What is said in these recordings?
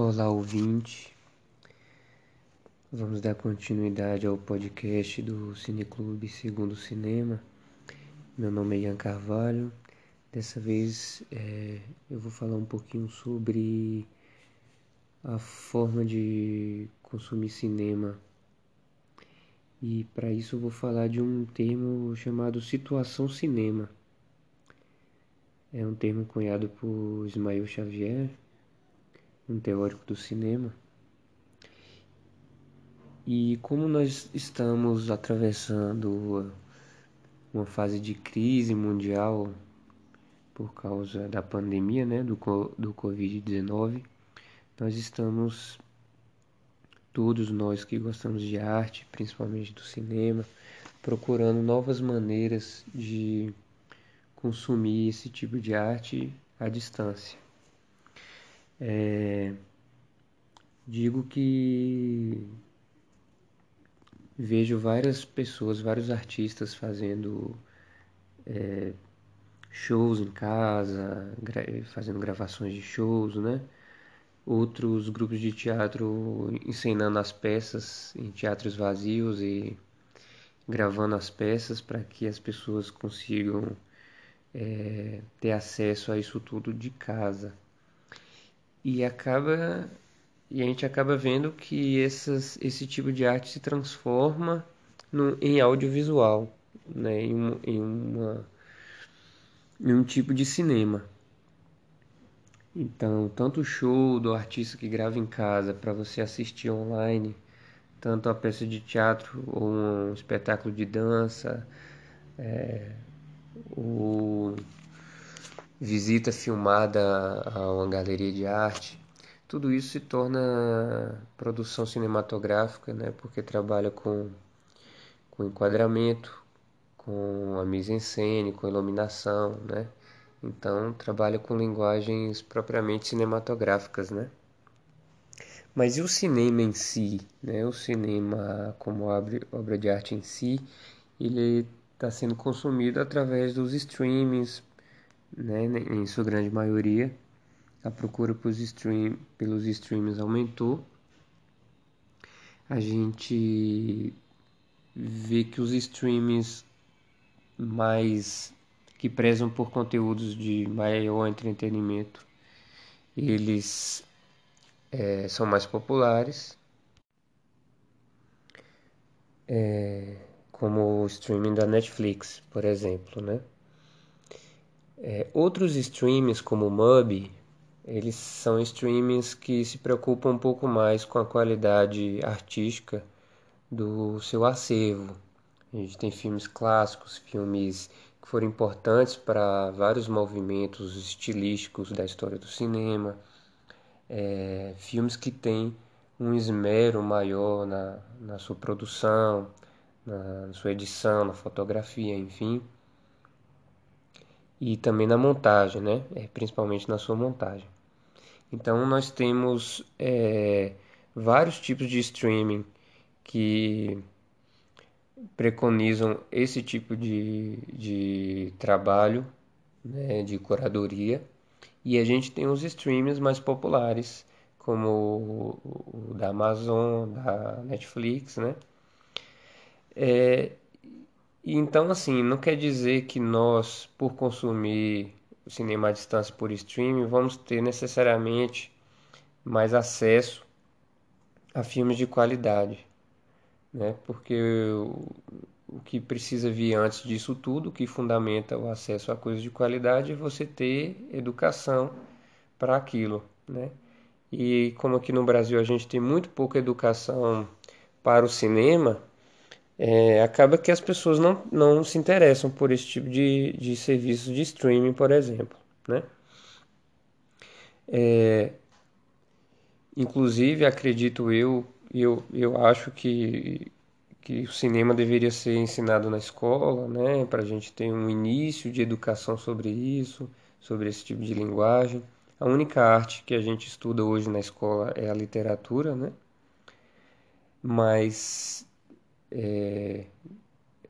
Olá, ouvinte. Vamos dar continuidade ao podcast do Cineclube Segundo Cinema. Meu nome é Ian Carvalho. Dessa vez é, eu vou falar um pouquinho sobre a forma de consumir cinema. E para isso eu vou falar de um termo chamado situação cinema. É um termo cunhado por Ismael Xavier, um teórico do cinema. E como nós estamos atravessando uma fase de crise mundial por causa da pandemia, né, do, do Covid-19, nós estamos, todos nós que gostamos de arte, principalmente do cinema, procurando novas maneiras de consumir esse tipo de arte à distância. É, digo que vejo várias pessoas, vários artistas fazendo é, shows em casa, gra fazendo gravações de shows, né? Outros grupos de teatro ensinando as peças em teatros vazios e gravando as peças para que as pessoas consigam é, ter acesso a isso tudo de casa. E acaba e a gente acaba vendo que essas, esse tipo de arte se transforma no, em audiovisual, né? em, um, em, uma, em um tipo de cinema. Então, tanto o show do artista que grava em casa para você assistir online, tanto a peça de teatro ou um espetáculo de dança, é, o visita filmada a uma galeria de arte, tudo isso se torna produção cinematográfica, né? Porque trabalha com, com enquadramento, com a mise-en-scène, com iluminação, né? Então trabalha com linguagens propriamente cinematográficas, né? Mas e o cinema em si, né? O cinema como obra de arte em si, ele está sendo consumido através dos streamings, né? Em sua grande maioria a procura pelos, stream, pelos streams aumentou. A gente vê que os streams mais que prezam por conteúdos de maior entretenimento, eles é, são mais populares, é, como o streaming da Netflix, por exemplo, né? É, outros streams como o Mubi eles são streamings que se preocupam um pouco mais com a qualidade artística do seu acervo. A gente tem filmes clássicos, filmes que foram importantes para vários movimentos estilísticos da história do cinema, é, filmes que têm um esmero maior na, na sua produção, na sua edição, na fotografia, enfim. E também na montagem, né? É, principalmente na sua montagem. Então nós temos é, vários tipos de streaming que preconizam esse tipo de, de trabalho, né, de curadoria, e a gente tem os streams mais populares, como o, o da Amazon, da Netflix, né? É, então, assim, não quer dizer que nós, por consumir o cinema à distância por streaming, vamos ter necessariamente mais acesso a filmes de qualidade, né? Porque o, que precisa vir antes disso tudo, o que fundamenta o acesso a coisas de qualidade, é você ter educação para aquilo, né? E como aqui no Brasil a gente tem muito pouca educação para o cinema, é, acaba que as pessoas não, não se interessam por esse tipo de, de serviços de streaming, por exemplo. Né? É, inclusive, acredito eu, eu, eu acho que, que o cinema deveria ser ensinado na escola, né, para a gente ter um início de educação sobre isso, sobre esse tipo de linguagem. A única arte que a gente estuda hoje na escola é a literatura, né? Mas é,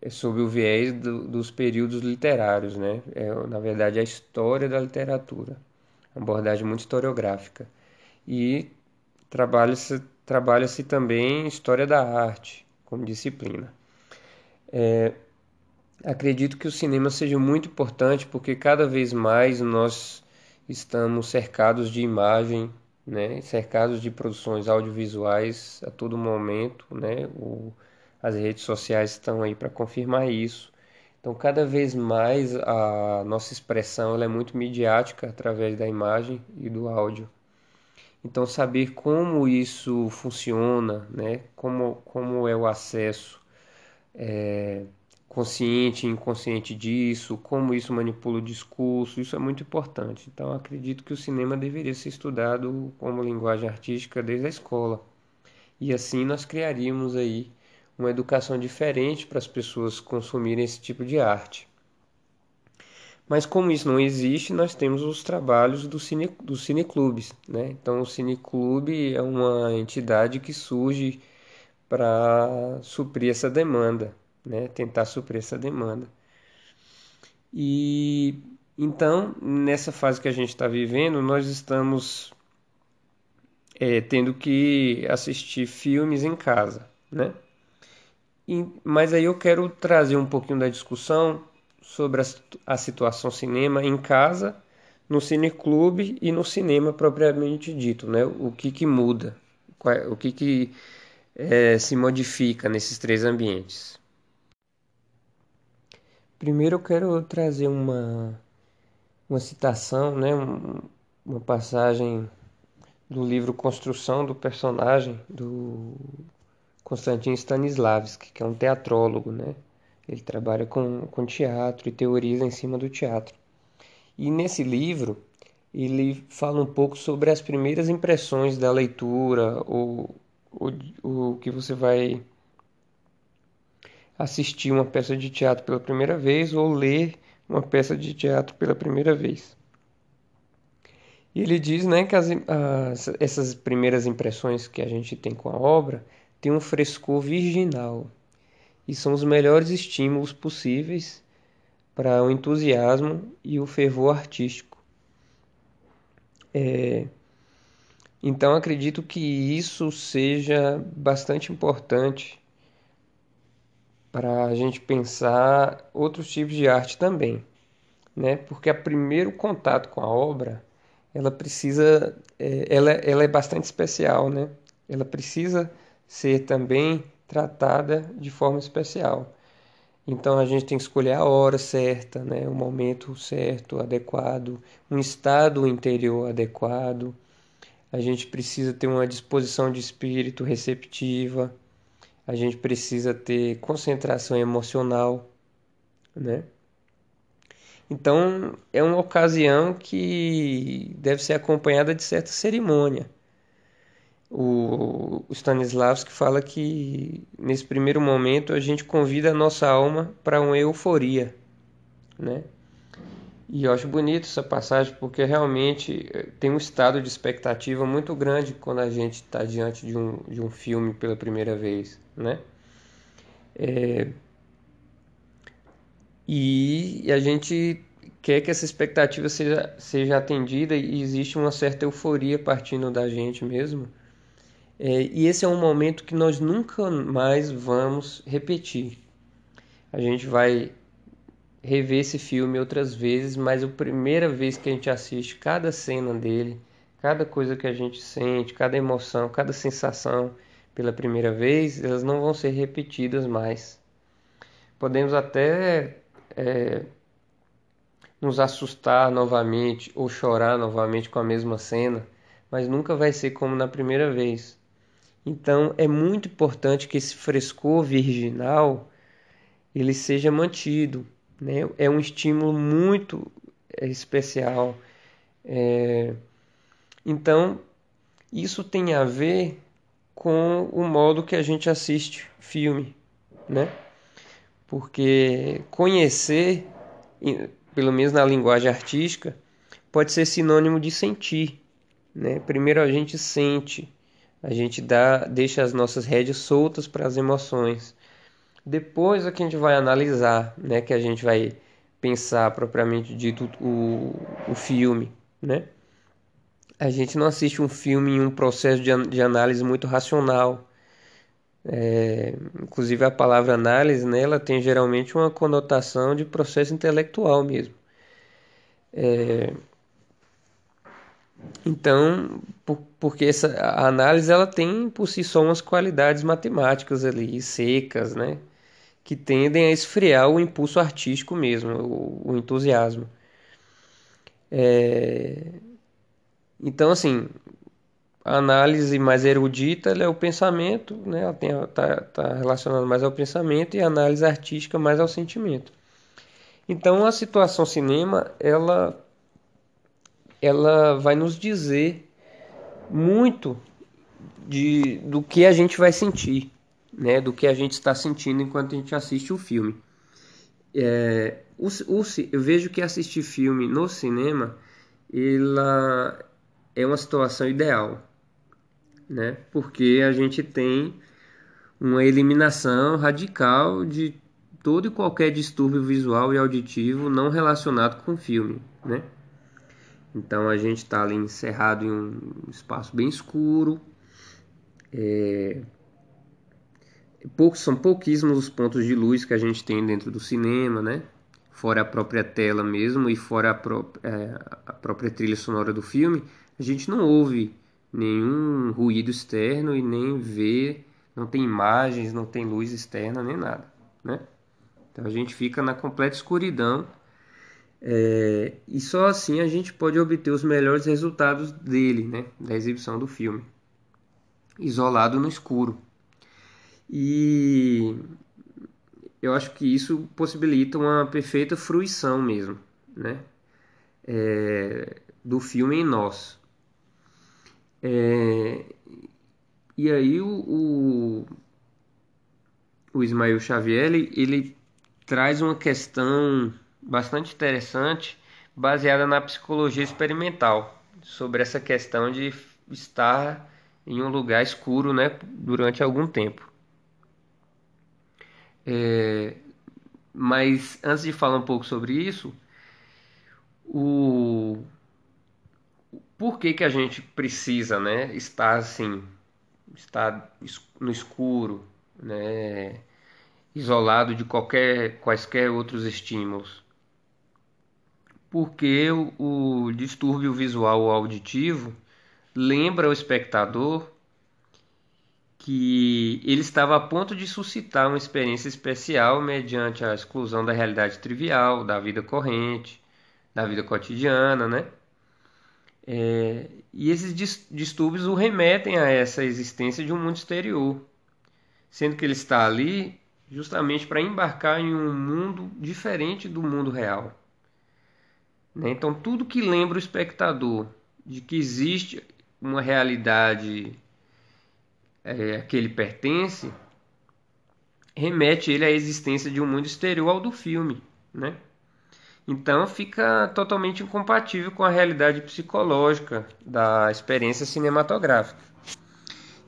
é sob o viés do, dos períodos literários, né? É, na verdade, a história da literatura, uma abordagem muito historiográfica. E trabalha-se trabalha também história da arte como disciplina. É, acredito que o cinema seja muito importante porque cada vez mais nós estamos cercados de imagem, né, cercados de produções audiovisuais a todo momento, né, o, as redes sociais estão aí para confirmar isso. Então, cada vez mais a nossa expressão é muito midiática através da imagem e do áudio. Então, saber como isso funciona, né? como, como é o acesso é, consciente e inconsciente disso, como isso manipula o discurso, isso é muito importante. Então, acredito que o cinema deveria ser estudado como linguagem artística desde a escola. E assim nós criaríamos aí uma educação diferente para as pessoas consumirem esse tipo de arte. Mas como isso não existe, nós temos os trabalhos do cine, dos cineclubes. Né? Então o cineclube é uma entidade que surge para suprir essa demanda, né? tentar suprir essa demanda. E então, nessa fase que a gente está vivendo, nós estamos é, tendo que assistir filmes em casa, né? E, mas aí eu quero trazer um pouquinho da discussão sobre a, a situação cinema em casa, no cineclube e no cinema propriamente dito, né? O que que muda, o que que é, se modifica nesses três ambientes. Primeiro eu quero trazer uma, uma citação, né? uma passagem do livro Construção do Personagem, do Konstantin Stanislavski, que é um teatrólogo, né? Ele trabalha com, com teatro e teoriza em cima do teatro. E nesse livro, ele fala um pouco sobre as primeiras impressões da leitura, ou o, que você vai assistir uma peça de teatro pela primeira vez ou ler uma peça de teatro pela primeira vez. E ele diz né, que as, as, essas primeiras impressões que a gente tem com a obra tem um frescor virginal e são os melhores estímulos possíveis para o entusiasmo e o fervor artístico. É, então acredito que isso seja bastante importante para a gente pensar outros tipos de arte também, né? Porque o primeiro contato com a obra, ela precisa, é, ela, ela é bastante especial, né? Ela precisa ser também tratada de forma especial. Então a gente tem que escolher a hora certa, né? o momento certo, adequado, um estado interior adequado. A gente precisa ter uma disposição de espírito receptiva. A gente precisa ter concentração emocional, né? Então é uma ocasião que deve ser acompanhada de certa cerimônia o Stanislavski fala que nesse primeiro momento a gente convida a nossa alma para uma euforia, né? E eu acho bonito essa passagem porque realmente eh, tem um estado de expectativa muito grande quando a gente está diante de um, de um filme pela primeira vez, né? É... E a gente quer que essa expectativa seja, seja atendida e existe uma certa euforia partindo da gente mesmo é, e esse é um momento que nós nunca mais vamos repetir. A gente vai rever esse filme outras vezes, mas a primeira vez que a gente assiste cada cena dele, cada coisa que a gente sente, cada emoção, cada sensação pela primeira vez, elas não vão ser repetidas mais. Podemos até é, nos assustar novamente ou chorar novamente com a mesma cena, mas nunca vai ser como na primeira vez. Então é muito importante que esse frescor virginal ele seja mantido, né? É um estímulo muito é, especial. É... Então isso tem a ver com o modo que a gente assiste filme, né? Porque conhecer, pelo menos na linguagem artística, pode ser sinônimo de sentir, né? Primeiro a gente sente, a gente dá, deixa as nossas rédeas soltas para as emoções. Depois é que a gente vai analisar, né, que a gente vai pensar propriamente dito o, o filme, né? a gente não assiste um filme em um processo de, de análise muito racional. É, inclusive a palavra análise nela tem geralmente uma conotação de processo intelectual mesmo. É, então, por, porque essa a análise ela tem por si só umas qualidades matemáticas ali secas, né, que tendem a esfriar o impulso artístico mesmo, o, o entusiasmo. É, então, assim, a análise mais erudita é o pensamento, né? Ela tem, tá, tá relacionada mais ao pensamento e a análise artística mais ao sentimento. Então, a situação cinema, ela, ela vai nos dizer muito de, do que a gente vai sentir, né? Do que a gente está sentindo enquanto a gente assiste o filme. É, o, o, eu vejo que assistir filme no cinema, ela é uma situação ideal, né? Porque a gente tem uma eliminação radical de todo e qualquer distúrbio visual e auditivo não relacionado com o filme, né? Então a gente está ali encerrado em um espaço bem escuro. É... Poucos, são pouquíssimos os pontos de luz que a gente tem dentro do cinema, né? Fora a própria tela mesmo e fora a, pró é, a própria trilha sonora do filme, a gente não ouve nenhum ruído externo e nem vê, não tem imagens, não tem luz externa nem nada, né? Então a gente fica na completa escuridão é, e só assim a gente pode obter os melhores resultados dele, né? Da exibição do filme, isolado no escuro. E eu acho que isso possibilita uma perfeita fruição mesmo, né? É, do filme em nós. É, e aí o, o, o Ismael Xavier ele, ele traz uma questão bastante interessante baseada na psicologia experimental sobre essa questão de estar em um lugar escuro né, durante algum tempo. É, mas antes de falar um pouco sobre isso, o, por que, que a gente precisa né, estar assim, estar no escuro, né, isolado de qualquer, quaisquer outros estímulos? Porque o, o distúrbio visual ou auditivo lembra o espectador que ele estava a ponto de suscitar uma experiência especial mediante a exclusão da realidade trivial, da vida corrente, da vida cotidiana, né? É, e esses distúrbios o remetem a essa existência de um mundo exterior, sendo que ele está ali justamente para embarcar em um mundo diferente do mundo real. Né? Então, tudo que lembra o espectador de que existe uma realidade é, a que ele pertence, remete ele à existência de um mundo exterior ao do filme, né? Então fica totalmente incompatível com a realidade psicológica da experiência cinematográfica.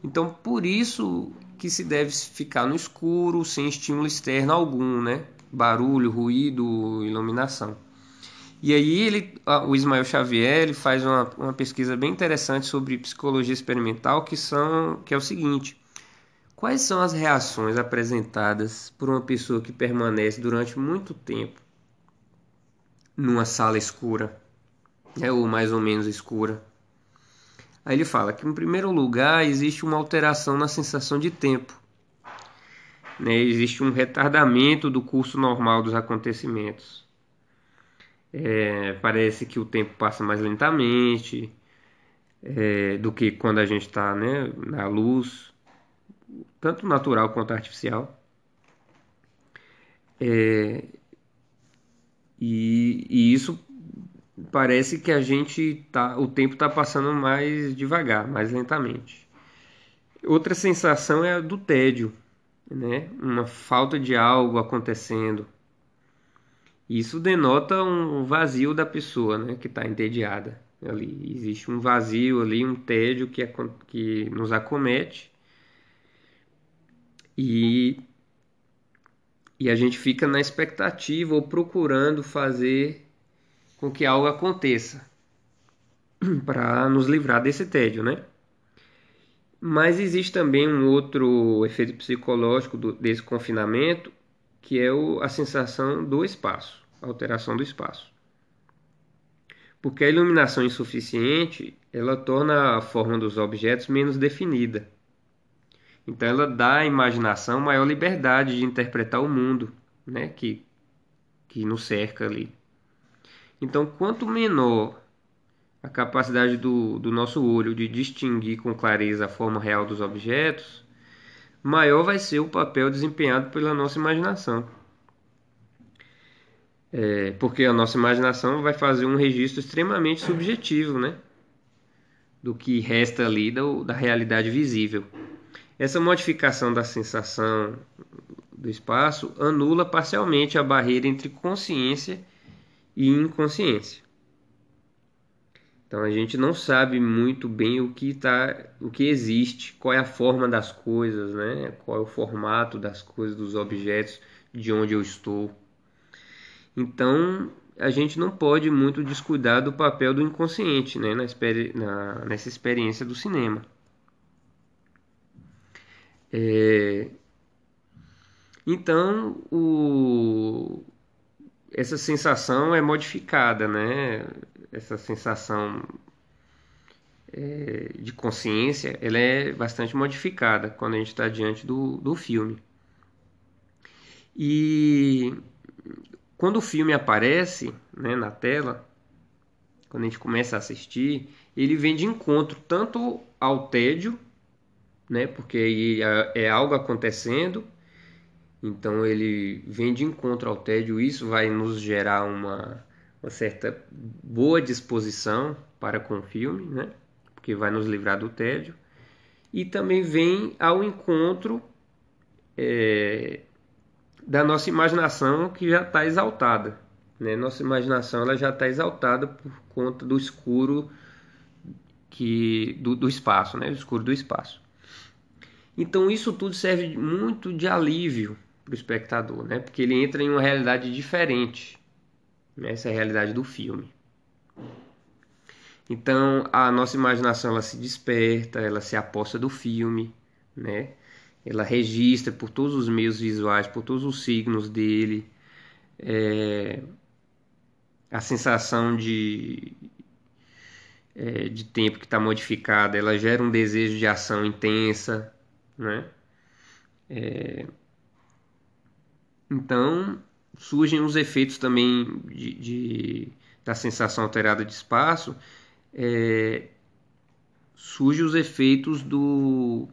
Então por isso que se deve ficar no escuro, sem estímulo externo algum, né? Barulho, ruído, iluminação. E aí ele, o Ismael Xavier ele faz uma, uma pesquisa bem interessante sobre psicologia experimental que são que é o seguinte: quais são as reações apresentadas por uma pessoa que permanece durante muito tempo numa sala escura, é ou mais ou menos escura. Aí ele fala que, em primeiro lugar, existe uma alteração na sensação de tempo. Né? Existe um retardamento do curso normal dos acontecimentos. É, parece que o tempo passa mais lentamente é, do que quando a gente está né, na luz, tanto natural quanto artificial. É, e, e isso parece que a gente tá, o tempo está passando mais devagar, mais lentamente. Outra sensação é a do tédio, né? Uma falta de algo acontecendo. Isso denota um vazio da pessoa, né? Que está entediada ali. Existe um vazio ali, um tédio que, é, que nos acomete. E e a gente fica na expectativa ou procurando fazer com que algo aconteça. para nos livrar desse tédio, né? Mas existe também um outro efeito psicológico do, desse confinamento, que é o, a sensação do espaço, a alteração do espaço. Porque a iluminação insuficiente, ela torna a forma dos objetos menos definida. Então ela dá à imaginação maior liberdade de interpretar o mundo, né, que que nos cerca ali. Então, quanto menor a capacidade do, do nosso olho de distinguir com clareza a forma real dos objetos, maior vai ser o papel desempenhado pela nossa imaginação. É, porque a nossa imaginação vai fazer um registro extremamente subjetivo, né? Do que resta ali da, da realidade visível. Essa modificação da sensação do espaço anula parcialmente a barreira entre consciência e inconsciência. Então a gente não sabe muito bem o que tá, o que existe, qual é a forma das coisas, né? Qual é o formato das coisas, dos objetos, de onde eu estou. Então a gente não pode muito descuidar do papel do inconsciente, né? Na, na nessa experiência do cinema. É... Então o... essa sensação é modificada, né? Essa sensação é, de consciência, ela é bastante modificada quando a gente está diante do, do filme. E quando o filme aparece né, na tela, quando a gente começa a assistir, ele vem de encontro tanto ao tédio, né, porque é, é algo acontecendo, então ele vem de encontro ao tédio, isso vai nos gerar uma uma certa boa disposição para com o filme, né? porque vai nos livrar do tédio, e também vem ao encontro é, da nossa imaginação que já está exaltada. Né? Nossa imaginação ela já está exaltada por conta do escuro que do, do espaço, né? o escuro do espaço. Então isso tudo serve muito de alívio para o espectador, né? porque ele entra em uma realidade diferente essa é a realidade do filme. Então a nossa imaginação ela se desperta, ela se aposta do filme, né? Ela registra por todos os meios visuais, por todos os signos dele, é, a sensação de, é, de tempo que está modificada, ela gera um desejo de ação intensa, né? É, então surgem os efeitos também de, de da sensação alterada de espaço, é, surgem os efeitos do,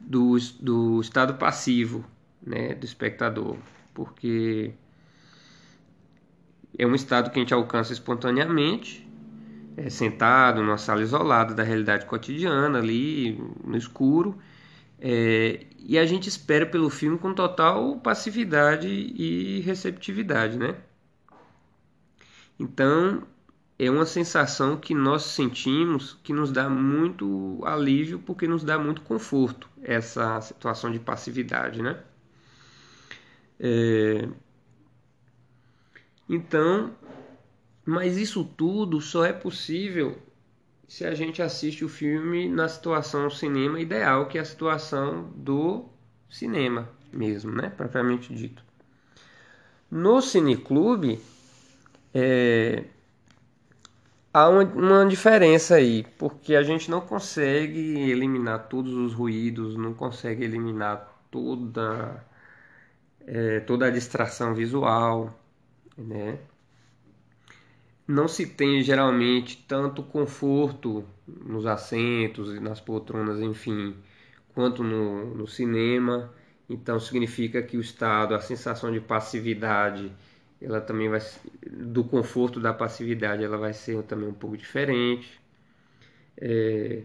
do, do estado passivo né, do espectador, porque é um estado que a gente alcança espontaneamente, é, sentado numa sala isolada da realidade cotidiana, ali no escuro, é, e a gente espera pelo filme com total passividade e receptividade, né? Então é uma sensação que nós sentimos que nos dá muito alívio porque nos dá muito conforto essa situação de passividade, né? É... Então, mas isso tudo só é possível se a gente assiste o filme na situação cinema ideal, que é a situação do cinema mesmo, né? Propriamente dito. No cineclube, é, há uma, uma, diferença aí, porque a gente não consegue eliminar todos os ruídos, não consegue eliminar toda, é, toda a distração visual, né? Não se tem geralmente tanto conforto nos assentos e nas poltronas, enfim, quanto no, no cinema. Então significa que o estado, a sensação de passividade, ela também vai do conforto da passividade, ela vai ser também um pouco diferente. É...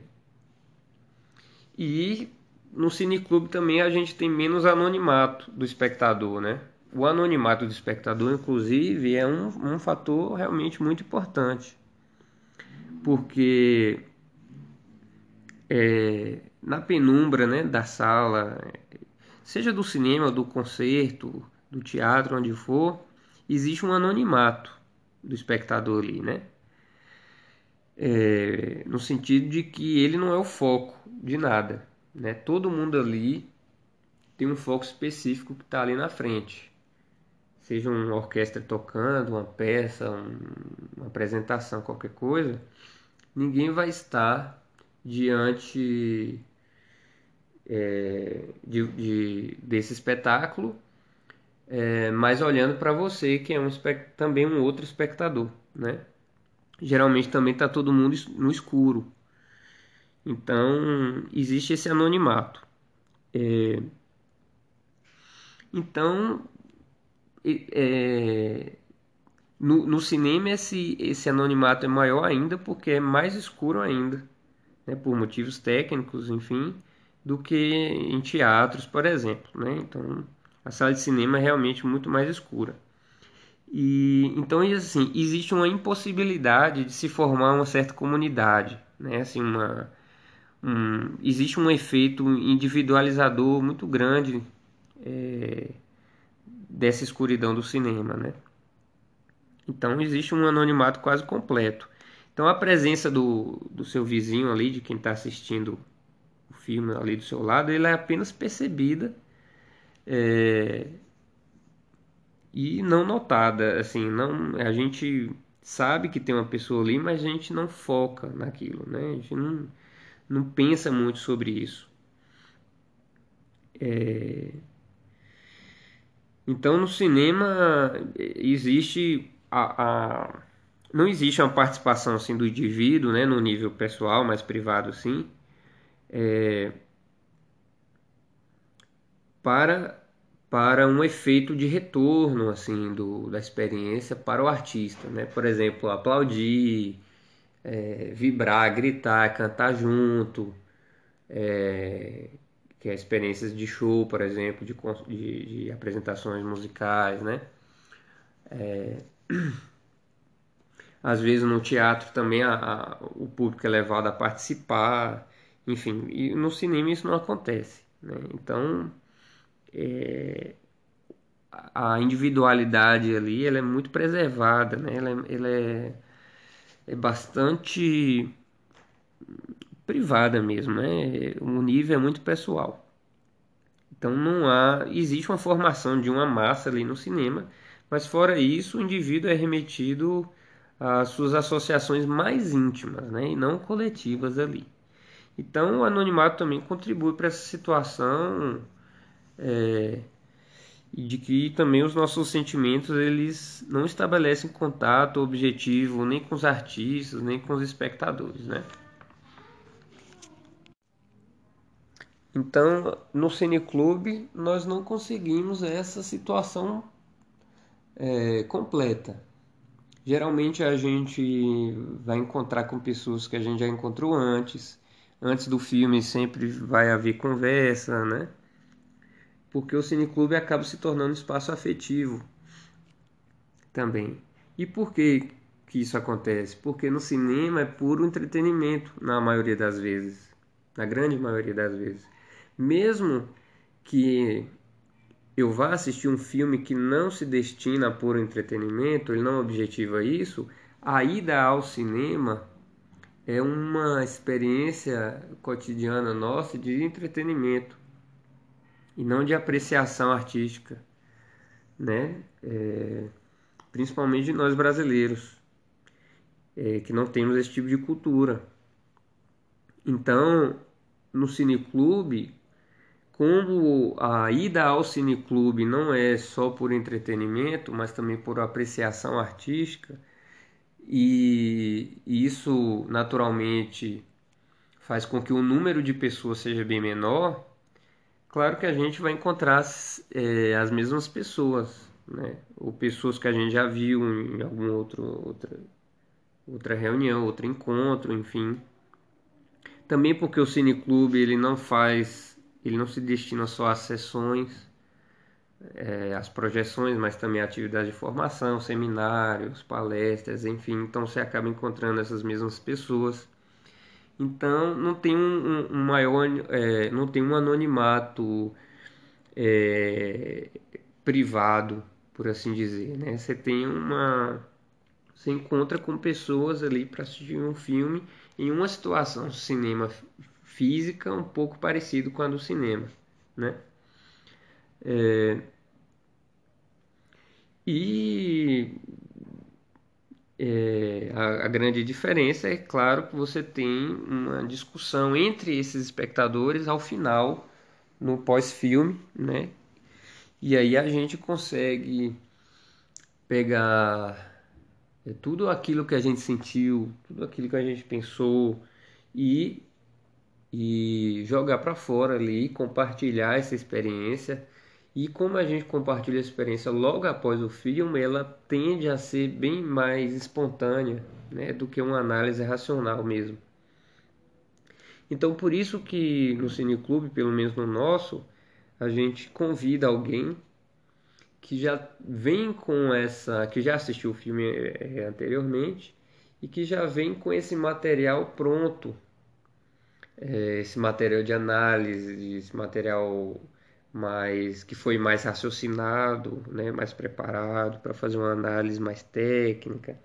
E no cineclube também a gente tem menos anonimato do espectador, né? O anonimato do espectador, inclusive, é um, um fator realmente muito importante, porque é, na penumbra né, da sala, seja do cinema, do concerto, do teatro, onde for, existe um anonimato do espectador ali, né? é, no sentido de que ele não é o foco de nada. Né? Todo mundo ali tem um foco específico que está ali na frente. Seja uma orquestra tocando, uma peça, um, uma apresentação, qualquer coisa, ninguém vai estar diante é, de, de, desse espetáculo, é, mas olhando para você, que é um, também um outro espectador. Né? Geralmente também está todo mundo no escuro. Então, existe esse anonimato. É... Então, é... no, no, cinema esse, esse anonimato é maior ainda porque é mais escuro ainda, né? por motivos técnicos, enfim, do que em teatros, por exemplo. Né? Então, a sala de cinema é realmente muito mais escura. E então assim, existe uma impossibilidade de se formar uma certa comunidade, né? Assim, uma um, existe um efeito individualizador muito grande é, dessa escuridão do cinema, né? Então existe um anonimato quase completo. Então a presença do, do seu vizinho ali, de quem está assistindo o filme ali do seu lado, ele é apenas percebida é, e não notada. Assim, não a gente sabe que tem uma pessoa ali, mas a gente não foca naquilo, né? A gente não não pensa muito sobre isso. É... Então no cinema existe a, a, não existe uma participação assim do indivíduo, né, no nível pessoal, mais privado, sim, é... para para um efeito de retorno assim do, da experiência para o artista, né? Por exemplo, aplaudir, é, vibrar, gritar, cantar junto, é, que é experiências de show, por exemplo, de, de, de apresentações musicais, né? É, às vezes no teatro também a, a, o público é levado a participar, enfim, e no cinema isso não acontece, né? Então é, a individualidade ali ela é muito preservada, né? Ela, é, ela é é bastante privada mesmo, né? O nível é muito pessoal. Então não há, existe uma formação de uma massa ali no cinema, mas fora isso, o indivíduo é remetido às suas associações mais íntimas, né? E não coletivas ali. Então o anonimato também contribui para essa situação é, de que também os nossos sentimentos eles não estabelecem contato objetivo nem com os artistas nem com os espectadores, né? Então, no cineclube nós não conseguimos essa situação é, completa. Geralmente a gente vai encontrar com pessoas que a gente já encontrou antes. Antes do filme sempre vai haver conversa, né? porque o cineclube acaba se tornando um espaço afetivo também. E por que, que isso acontece? Porque no cinema é puro entretenimento, na maioria das vezes, na grande maioria das vezes. Mesmo que eu vá assistir um filme que não se destina a puro entretenimento, ele não objetiva isso, a ida ao cinema é uma experiência cotidiana nossa de entretenimento e não de apreciação artística, né? É, principalmente de nós brasileiros, é, que não temos esse tipo de cultura. Então, no cineclube, como a ida ao cineclube não é só por entretenimento, mas também por apreciação artística, e isso naturalmente faz com que o número de pessoas seja bem menor, Claro que a gente vai encontrar é, as mesmas pessoas, né? Ou pessoas que a gente já viu em alguma outro, outra, outra reunião, outro encontro, enfim. Também porque o cineclube ele não faz, ele não se destina só às sessões, é, às projeções, mas também a atividades de formação, seminários, palestras, enfim. Então você acaba encontrando essas mesmas pessoas então não tem um, um maior, é, não tem um anonimato é, privado, por assim dizer, né? Você tem uma, Você encontra com pessoas ali para assistir um filme em uma situação cinema física um pouco parecido com a do cinema, né? É... E é, a, a, grande diferença é claro que você tem uma discussão entre esses espectadores ao final, no pós-filme, né? E aí a gente consegue pegar é, tudo aquilo que a gente sentiu, tudo aquilo que a gente pensou e, e jogar para fora ali, compartilhar essa experiência e como a gente compartilha a experiência logo após o filme, ela tende a ser bem mais espontânea né, do que uma análise racional mesmo. Então, por isso que no Cineclube, pelo menos no nosso, a gente convida alguém que já vem com essa, que já assistiu o filme é, anteriormente e que já vem com esse material pronto, esse material de análise, esse material mais que foi mais raciocinado, né, mais preparado para fazer uma análise mais técnica.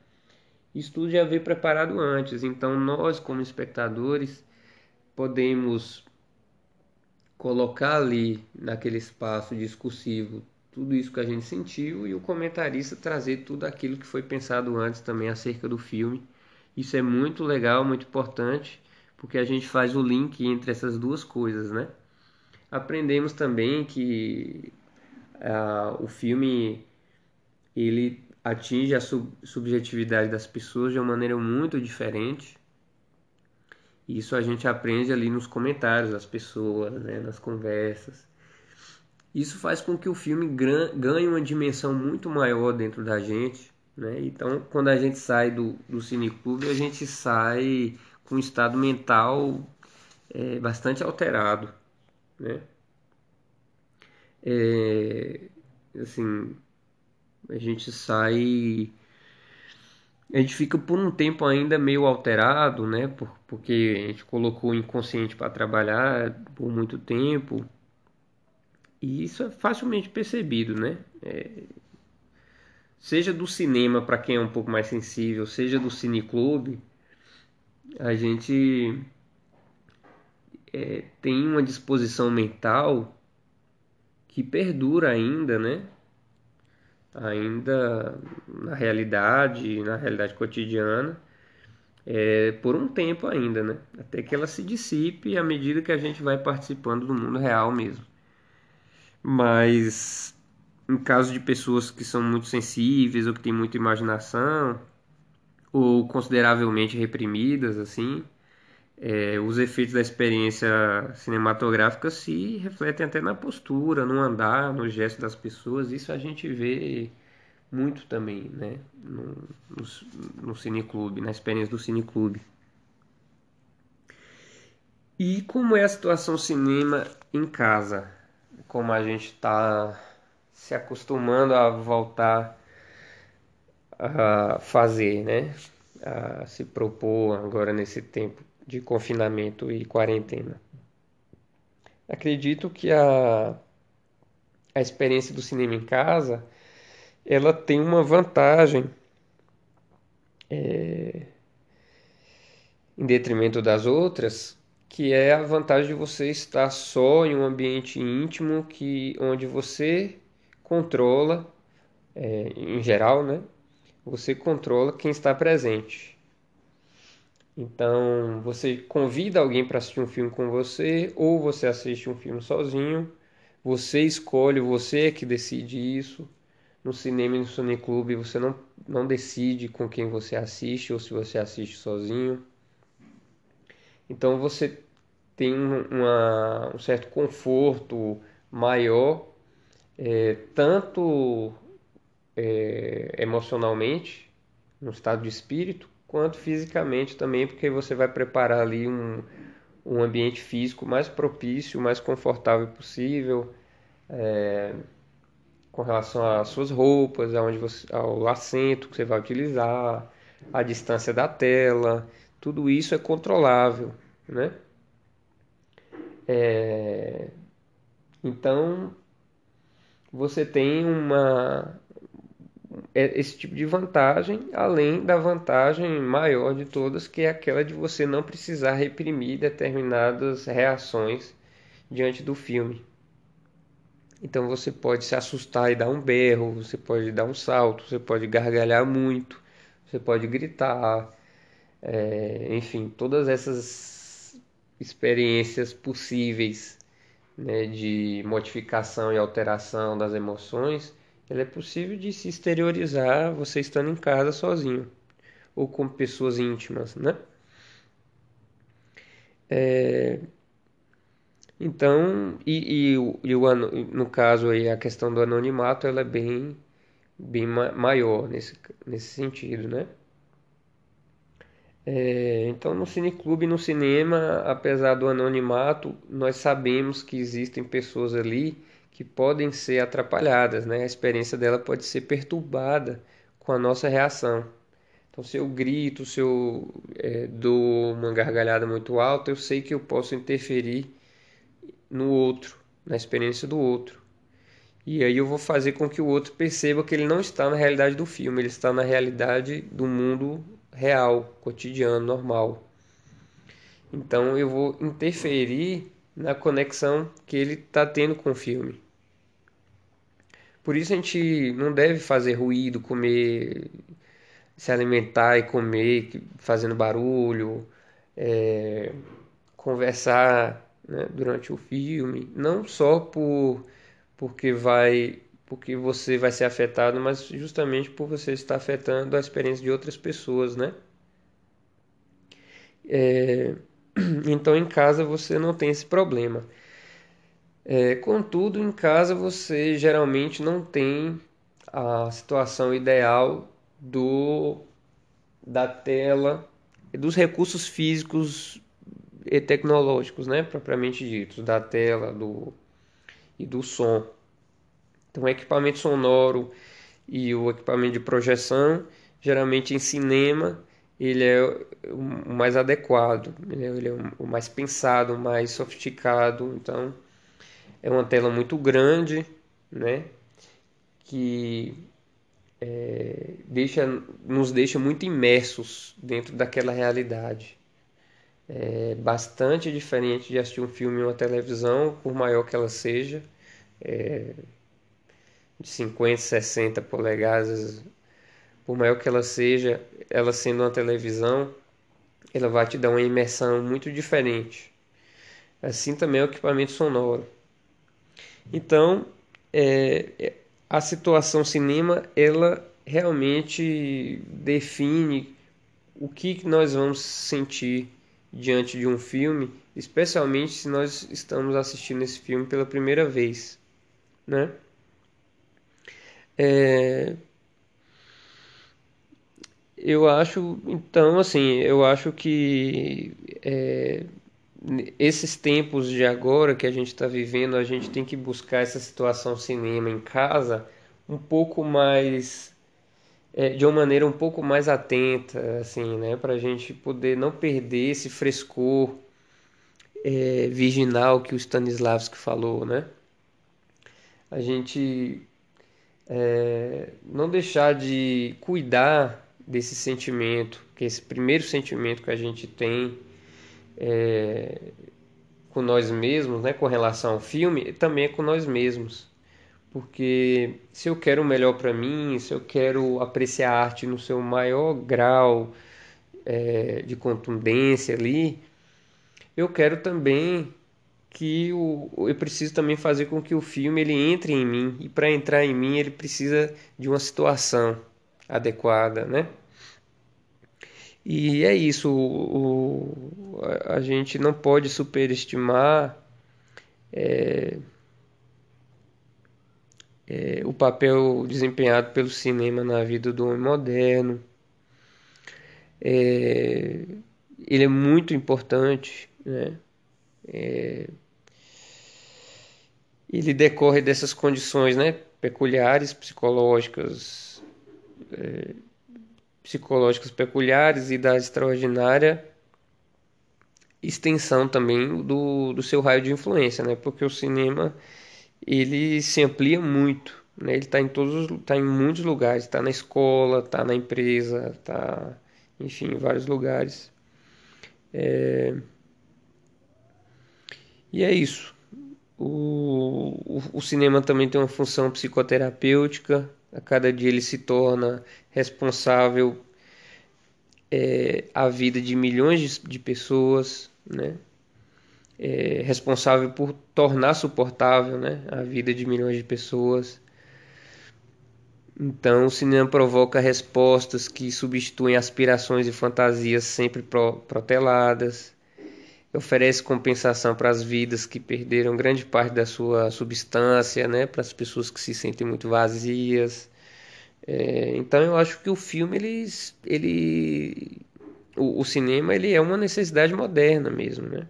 Isso tudo já veio preparado antes, então nós como espectadores podemos colocar ali naquele espaço discursivo tudo isso que a gente sentiu e o comentarista trazer tudo aquilo que foi pensado antes também acerca do filme. Isso é muito legal, muito importante, porque a gente faz o link entre essas duas coisas, né? aprendemos também que uh, o filme ele atinge a sub subjetividade das pessoas de uma maneira muito diferente. Isso a gente aprende ali nos comentários das pessoas, né, nas conversas. Isso faz com que o filme ganhe uma dimensão muito maior dentro da gente. Né? Então, quando a gente sai do, do cineclube, a gente sai com um estado mental é, bastante alterado né? É, assim, a gente sai, a gente fica por um tempo ainda meio alterado, né? Por, porque a gente colocou o inconsciente para trabalhar por muito tempo. E isso é facilmente percebido, né? É, seja do cinema para quem é um pouco mais sensível, seja do cineclube, a gente é, tem uma disposição mental que perdura ainda, né? Ainda na realidade, na realidade cotidiana, é, por um tempo ainda, né? Até que ela se dissipe à medida que a gente vai participando do mundo real mesmo. Mas em caso de pessoas que são muito sensíveis ou que têm muita imaginação ou consideravelmente reprimidas, assim, é, os efeitos da experiência cinematográfica se refletem até na postura, no andar, no gesto das pessoas. Isso a gente vê muito também né? no, no, no cineclube, na experiência do cineclube. E como é a situação cinema em casa? Como a gente está se acostumando a voltar a fazer, né? A se propor agora nesse tempo de confinamento e quarentena. Acredito que a, a experiência do cinema em casa ela tem uma vantagem é, em detrimento das outras, que é a vantagem de você estar só em um ambiente íntimo que onde você controla, é, em geral, né? Você controla quem está presente. Então, você convida alguém para assistir um filme com você, ou você assiste um filme sozinho. Você escolhe, você é que decide isso. No cinema e no cineclube, você não, não decide com quem você assiste ou se você assiste sozinho. Então, você tem uma, um certo conforto maior, é, tanto é, emocionalmente, no estado de espírito, quanto fisicamente também, porque você vai preparar ali um, um ambiente físico mais propício, mais confortável possível, é, com relação às suas roupas, aonde você, ao assento que você vai utilizar, a distância da tela, tudo isso é controlável, né? É, então você tem uma esse tipo de vantagem, além da vantagem maior de todas, que é aquela de você não precisar reprimir determinadas reações diante do filme. Então você pode se assustar e dar um berro, você pode dar um salto, você pode gargalhar muito, você pode gritar, é, enfim, todas essas experiências possíveis né, de modificação e alteração das emoções, ela é possível de se exteriorizar você estando em casa sozinho ou com pessoas íntimas, né? É, então, e, e, e o, no caso aí, a questão do anonimato, ela é bem, bem maior nesse, nesse sentido, né? É, então, no cineclube, no cinema, apesar do anonimato, nós sabemos que existem pessoas ali que podem ser atrapalhadas, né? A experiência dela pode ser perturbada com a nossa reação. Então, se eu grito, se eu é, dou uma gargalhada muito alta, eu sei que eu posso interferir no outro, na experiência do outro. E aí eu vou fazer com que o outro perceba que ele não está na realidade do filme, ele está na realidade do mundo real, cotidiano, normal. Então eu vou interferir na conexão que ele está tendo com o filme. Por isso a gente não deve fazer ruído, comer, se alimentar e comer fazendo barulho, é, conversar né, durante o filme, não só por porque vai porque você vai ser afetado, mas justamente por você estar afetando a experiência de outras pessoas, né? É, então em casa você não tem esse problema. É, contudo, em casa você geralmente não tem a situação ideal do da tela e dos recursos físicos e tecnológicos, né, propriamente ditos, da tela, do e do som. Então, o equipamento sonoro e o equipamento de projeção, geralmente em cinema, ele é o mais adequado, ele é o mais pensado, o mais sofisticado. Então, é uma tela muito grande, né? Que é, deixa, nos deixa muito imersos dentro daquela realidade. É bastante diferente de assistir um filme em uma televisão, por maior que ela seja. É, de 50, 60 polegadas, por maior que ela seja, ela sendo uma televisão, ela vai te dar uma imersão muito diferente. Assim também é o equipamento sonoro. Então, é, é, a situação cinema, ela realmente define o que nós vamos sentir diante de um filme, especialmente se nós estamos assistindo esse filme pela primeira vez, né? É... Eu acho, então, assim, eu acho que é, esses tempos de agora que a gente está vivendo, a gente tem que buscar essa situação cinema em casa um pouco mais, é, de uma maneira um pouco mais atenta, assim, né, para a gente poder não perder esse frescor é, virginal que o Stanislavski falou, né? A gente é, não deixar de cuidar desse sentimento, que é esse primeiro sentimento que a gente tem é, com nós mesmos, né, com relação ao filme, também é com nós mesmos. Porque se eu quero o melhor para mim, se eu quero apreciar a arte no seu maior grau é, de contundência ali, eu quero também que o, eu preciso também fazer com que o filme ele entre em mim e para entrar em mim ele precisa de uma situação adequada, né? E é isso, o, o a gente não pode superestimar é, é, o papel desempenhado pelo cinema na vida do homem moderno. É, ele é muito importante, né? É, ele decorre dessas condições né, peculiares, psicológicas, psicológicas peculiares e da extraordinária extensão também do, do seu raio de influência, né? Porque o cinema ele se amplia muito Né? Ele está em todos, tá em muitos lugares, está na escola, está na empresa, está, enfim, em vários lugares. É... E é isso. O, o, o, cinema também tem uma função psicoterapêutica. A cada dia ele se torna responsável é, a vida de milhões de, de pessoas, né? É, responsável por tornar suportável né, a vida de milhões de pessoas. Então, o cinema provoca respostas que substituem aspirações e fantasias sempre proteladas oferece compensação para as vidas que perderam grande parte da sua substância, né, para as pessoas que se sentem muito vazias. É, então eu acho que o filme ele, ele o, o, cinema ele é uma necessidade moderna mesmo, né?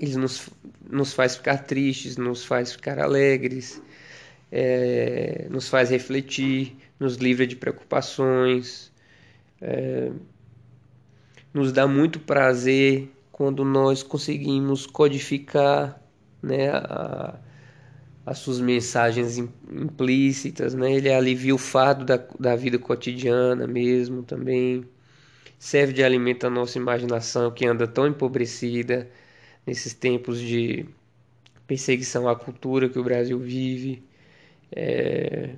Ele nos, nos faz ficar tristes, nos faz ficar alegres, é, nos faz refletir, nos livra de preocupações, é, nos dá muito prazer quando nós conseguimos codificar né, a, as suas mensagens implícitas, né? ele alivia o fardo da, da vida cotidiana mesmo também, serve de alimento à nossa imaginação que anda tão empobrecida nesses tempos de perseguição à cultura que o Brasil vive. É,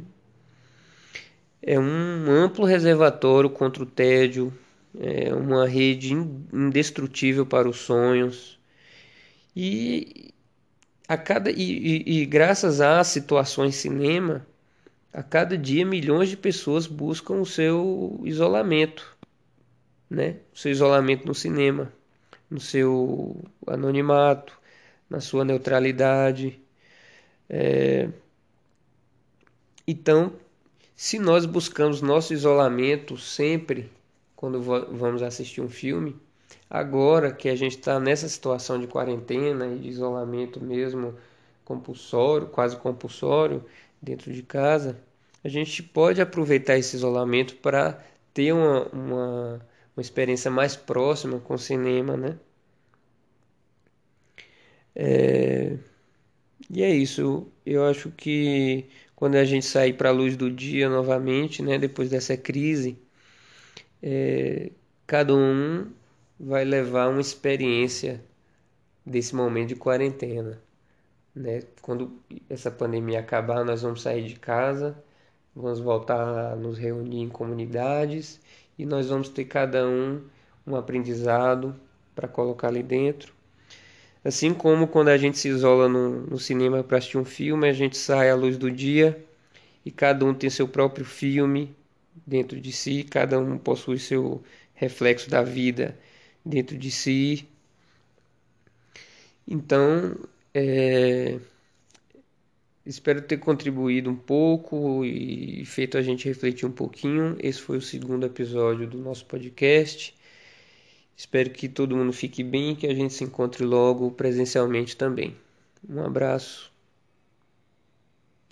é um amplo reservatório contra o tédio, é uma rede indestrutível para os sonhos. E a cada e, e, e, graças às situações cinema, a cada dia milhões de pessoas buscam o seu isolamento, né? O seu isolamento no cinema, no seu anonimato, na sua neutralidade. É... Então, se nós buscamos nosso isolamento sempre quando vamos assistir um filme. Agora que a gente está nessa situação de quarentena e de isolamento mesmo compulsório, quase compulsório, dentro de casa, a gente pode aproveitar esse isolamento para ter uma, uma, uma experiência mais próxima com o cinema, né? É... E é isso. Eu acho que quando a gente sair para a luz do dia novamente, né, depois dessa crise, é, cada um vai levar uma experiência desse momento de quarentena. Né? Quando essa pandemia acabar, nós vamos sair de casa, vamos voltar a nos reunir em comunidades e nós vamos ter cada um um aprendizado para colocar ali dentro. Assim como quando a gente se isola no, no cinema para assistir um filme, a gente sai à luz do dia e cada um tem seu próprio filme, dentro de si, cada um possui seu reflexo da vida dentro de si. Então, é, espero ter contribuído um pouco e feito a gente refletir um pouquinho. Esse foi o segundo episódio do nosso podcast. Espero que todo mundo fique bem e que a gente se encontre logo presencialmente também. Um abraço.